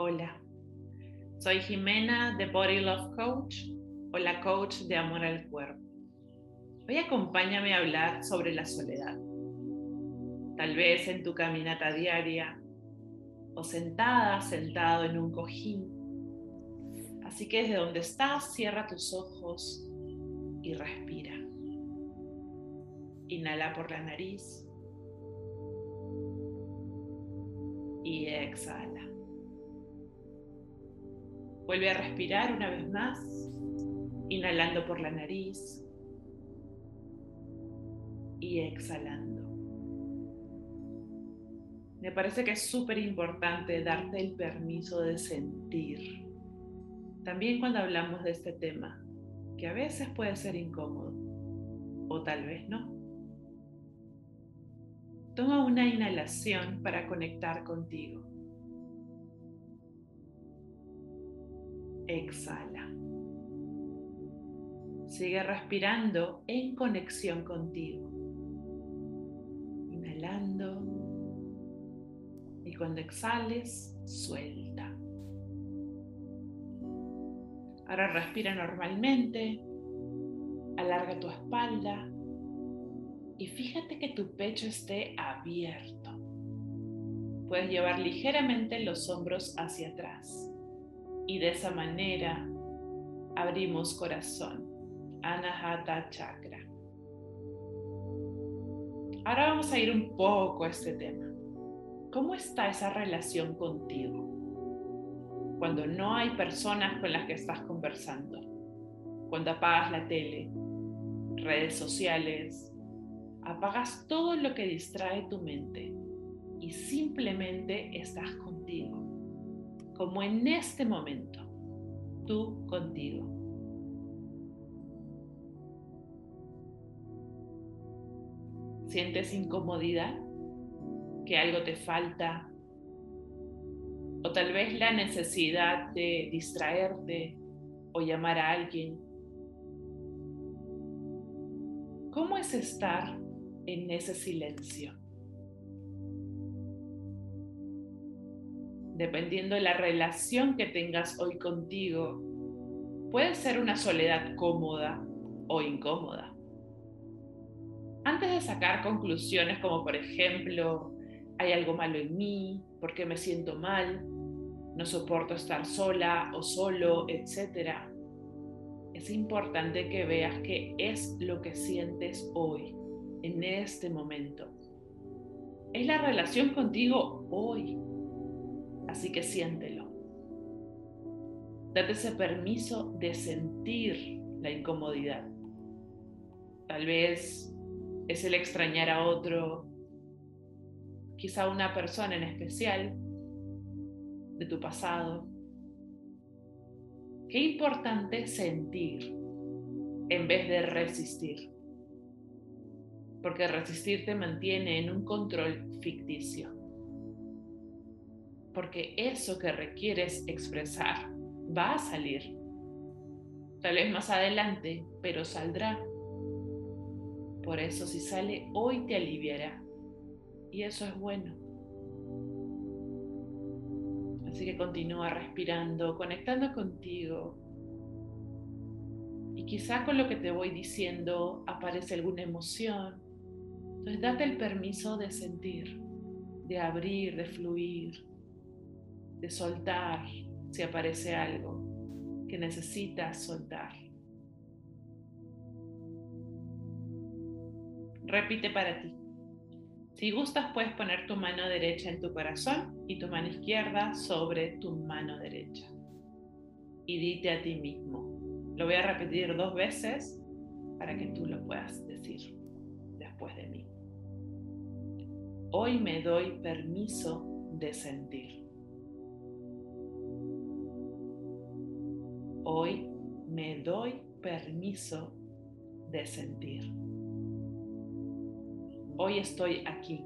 Hola, soy Jimena de Body Love Coach o la coach de amor al cuerpo. Hoy acompáñame a hablar sobre la soledad. Tal vez en tu caminata diaria o sentada, sentado en un cojín. Así que desde donde estás, cierra tus ojos y respira. Inhala por la nariz y exhala. Vuelve a respirar una vez más, inhalando por la nariz y exhalando. Me parece que es súper importante darte el permiso de sentir. También cuando hablamos de este tema, que a veces puede ser incómodo o tal vez no. Toma una inhalación para conectar contigo. Exhala. Sigue respirando en conexión contigo. Inhalando. Y cuando exhales, suelta. Ahora respira normalmente. Alarga tu espalda. Y fíjate que tu pecho esté abierto. Puedes llevar ligeramente los hombros hacia atrás y de esa manera abrimos corazón. Anahata Chakra. Ahora vamos a ir un poco a este tema. ¿Cómo está esa relación contigo? Cuando no hay personas con las que estás conversando. Cuando apagas la tele, redes sociales, apagas todo lo que distrae tu mente y simplemente estás contigo como en este momento, tú contigo. ¿Sientes incomodidad? ¿Que algo te falta? ¿O tal vez la necesidad de distraerte o llamar a alguien? ¿Cómo es estar en ese silencio? Dependiendo de la relación que tengas hoy contigo, puede ser una soledad cómoda o incómoda. Antes de sacar conclusiones como por ejemplo, hay algo malo en mí, porque me siento mal, no soporto estar sola o solo, etc. Es importante que veas qué es lo que sientes hoy, en este momento. Es la relación contigo hoy, Así que siéntelo. Date ese permiso de sentir la incomodidad. Tal vez es el extrañar a otro, quizá una persona en especial de tu pasado. Qué importante sentir en vez de resistir. Porque resistir te mantiene en un control ficticio porque eso que requieres expresar va a salir. Tal vez más adelante, pero saldrá. Por eso si sale hoy te aliviará. Y eso es bueno. Así que continúa respirando, conectando contigo. Y quizá con lo que te voy diciendo aparece alguna emoción. Entonces date el permiso de sentir, de abrir, de fluir de soltar si aparece algo que necesitas soltar. Repite para ti. Si gustas, puedes poner tu mano derecha en tu corazón y tu mano izquierda sobre tu mano derecha. Y dite a ti mismo. Lo voy a repetir dos veces para que tú lo puedas decir después de mí. Hoy me doy permiso de sentir. Hoy me doy permiso de sentir. Hoy estoy aquí.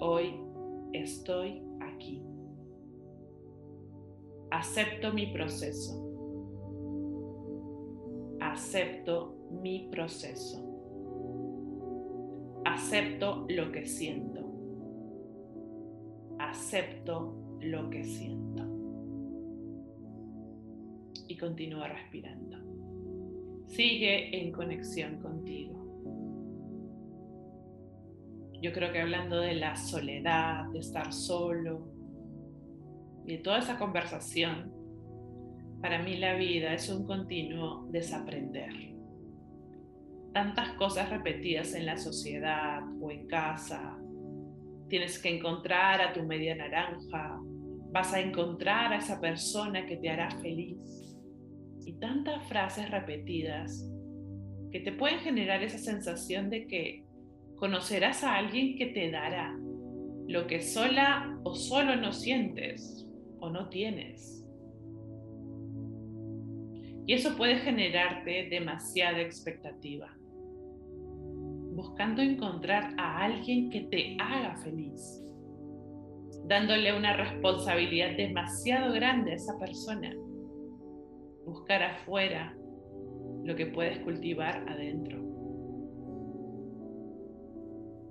Hoy estoy aquí. Acepto mi proceso. Acepto mi proceso. Acepto lo que siento. acepto lo que siento. Y continúa respirando. Sigue en conexión contigo. Yo creo que hablando de la soledad, de estar solo, y de toda esa conversación, para mí la vida es un continuo desaprender. Tantas cosas repetidas en la sociedad o en casa. Tienes que encontrar a tu media naranja. Vas a encontrar a esa persona que te hará feliz. Y tantas frases repetidas que te pueden generar esa sensación de que conocerás a alguien que te dará lo que sola o solo no sientes o no tienes. Y eso puede generarte demasiada expectativa, buscando encontrar a alguien que te haga feliz, dándole una responsabilidad demasiado grande a esa persona, buscar afuera lo que puedes cultivar adentro.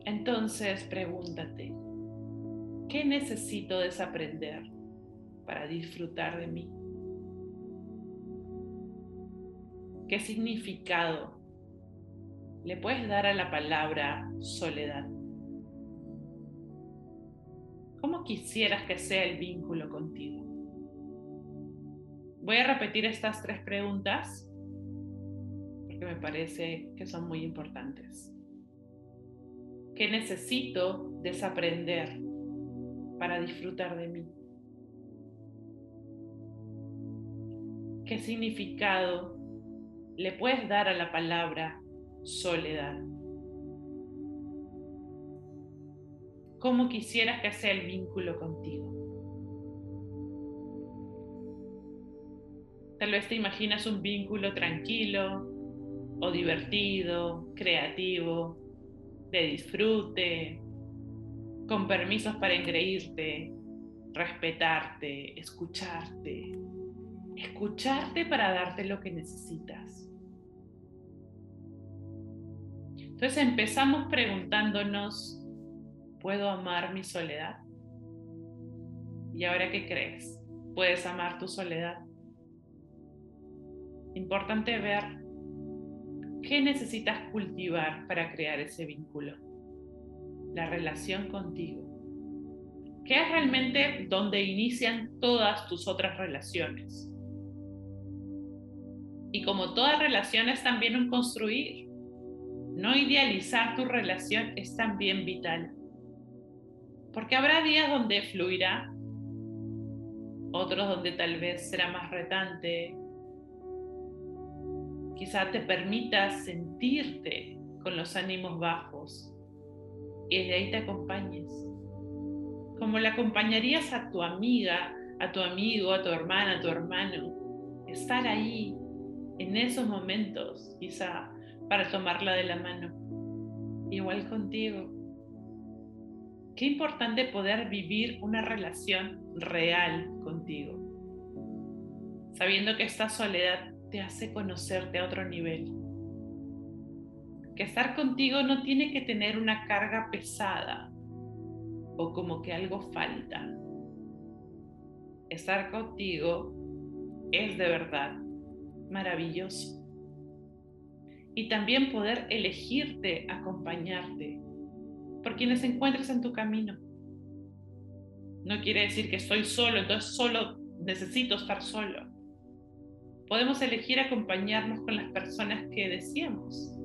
Entonces pregúntate, ¿qué necesito desaprender para disfrutar de mí? ¿Qué significado le puedes dar a la palabra soledad? ¿Cómo quisieras que sea el vínculo contigo? Voy a repetir estas tres preguntas porque me parece que son muy importantes. ¿Qué necesito desaprender para disfrutar de mí? ¿Qué significado le puedes dar a la palabra soledad? ¿Cómo quisieras que sea el vínculo contigo? Tal vez te imaginas un vínculo tranquilo o divertido, creativo, de disfrute, con permisos para engreírte, respetarte, escucharte, escucharte para darte lo que necesitas. Entonces empezamos preguntándonos, ¿puedo amar mi soledad? ¿Y ahora qué crees? ¿Puedes amar tu soledad? Importante ver qué necesitas cultivar para crear ese vínculo. La relación contigo. ¿Qué es realmente donde inician todas tus otras relaciones? Y como toda relación es también un construir. No idealizar tu relación es también vital. Porque habrá días donde fluirá, otros donde tal vez será más retante. Quizá te permitas sentirte con los ánimos bajos y de ahí te acompañes. Como le acompañarías a tu amiga, a tu amigo, a tu hermana, a tu hermano. Estar ahí en esos momentos, quizá para tomarla de la mano. Igual contigo. Qué importante poder vivir una relación real contigo, sabiendo que esta soledad te hace conocerte a otro nivel. Que estar contigo no tiene que tener una carga pesada o como que algo falta. Estar contigo es de verdad maravilloso y también poder elegirte, acompañarte por quienes encuentres en tu camino. No quiere decir que estoy solo, entonces solo necesito estar solo. Podemos elegir acompañarnos con las personas que deseamos.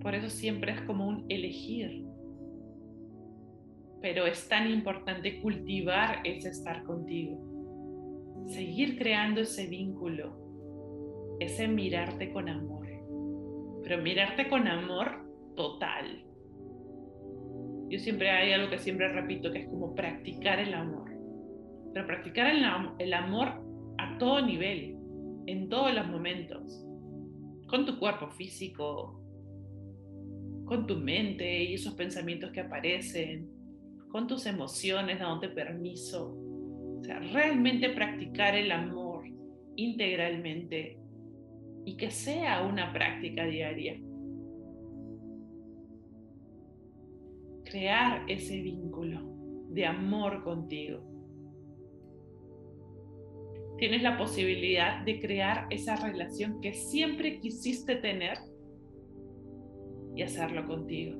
Por eso siempre es como un elegir. Pero es tan importante cultivar ese estar contigo seguir creando ese vínculo, ese mirarte con amor, pero mirarte con amor total. Yo siempre hay algo que siempre repito, que es como practicar el amor, pero practicar el, el amor a todo nivel, en todos los momentos, con tu cuerpo físico, con tu mente y esos pensamientos que aparecen, con tus emociones, dándote permiso o sea, realmente practicar el amor integralmente y que sea una práctica diaria. crear ese vínculo de amor contigo. Tienes la posibilidad de crear esa relación que siempre quisiste tener y hacerlo contigo.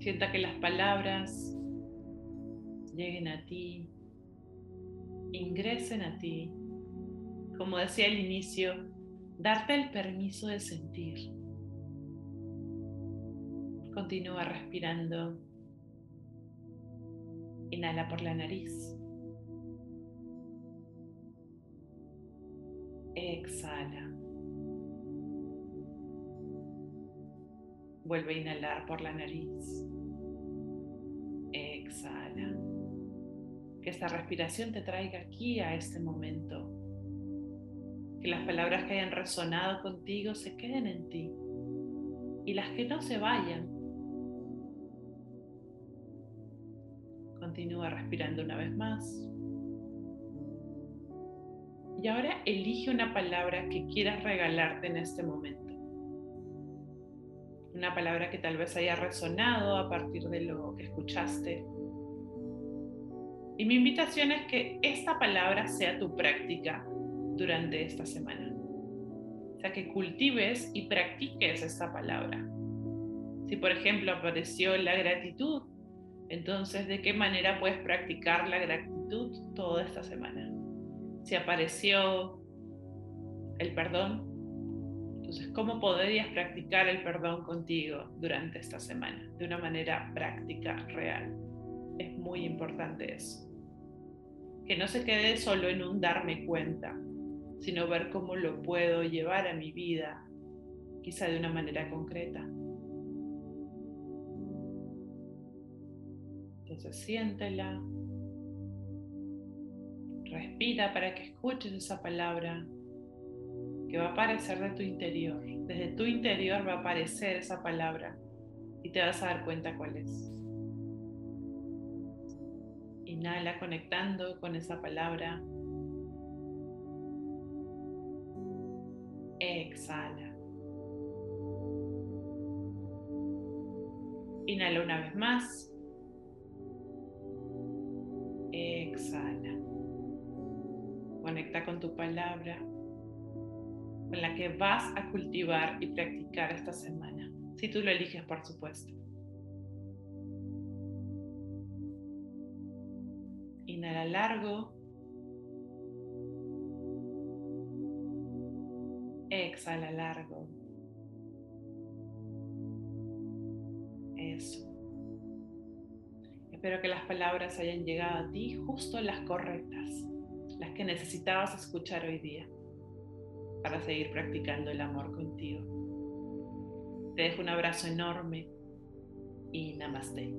Sienta que las palabras lleguen a ti, ingresen a ti. Como decía al inicio, darte el permiso de sentir. Continúa respirando. Inhala por la nariz. Exhala. Vuelve a inhalar por la nariz. Exhala. Que esta respiración te traiga aquí a este momento. Que las palabras que hayan resonado contigo se queden en ti. Y las que no se vayan. Continúa respirando una vez más. Y ahora elige una palabra que quieras regalarte en este momento. Una palabra que tal vez haya resonado a partir de lo que escuchaste. Y mi invitación es que esta palabra sea tu práctica durante esta semana. O sea, que cultives y practiques esta palabra. Si por ejemplo apareció la gratitud, entonces ¿de qué manera puedes practicar la gratitud toda esta semana? si apareció el perdón, entonces, ¿cómo podrías practicar el perdón contigo durante esta semana de una manera práctica, real? Es muy importante eso. Que no se quede solo en un darme cuenta, sino ver cómo lo puedo llevar a mi vida, quizá de una manera concreta. Entonces, siéntela, Respira para que escuches esa palabra que va a aparecer de tu interior. Desde tu interior va a aparecer esa palabra y te vas a dar cuenta cuál es. Inhala conectando con esa palabra. Exhala. Inhala una vez más. Conecta con tu palabra, con la que vas a cultivar y practicar esta semana, si tú lo eliges, por supuesto. Inhala largo. Exhala largo. Eso. Espero que las palabras hayan llegado a ti justo las correctas las que necesitabas escuchar hoy día para seguir practicando el amor contigo. Te dejo un abrazo enorme y namaste.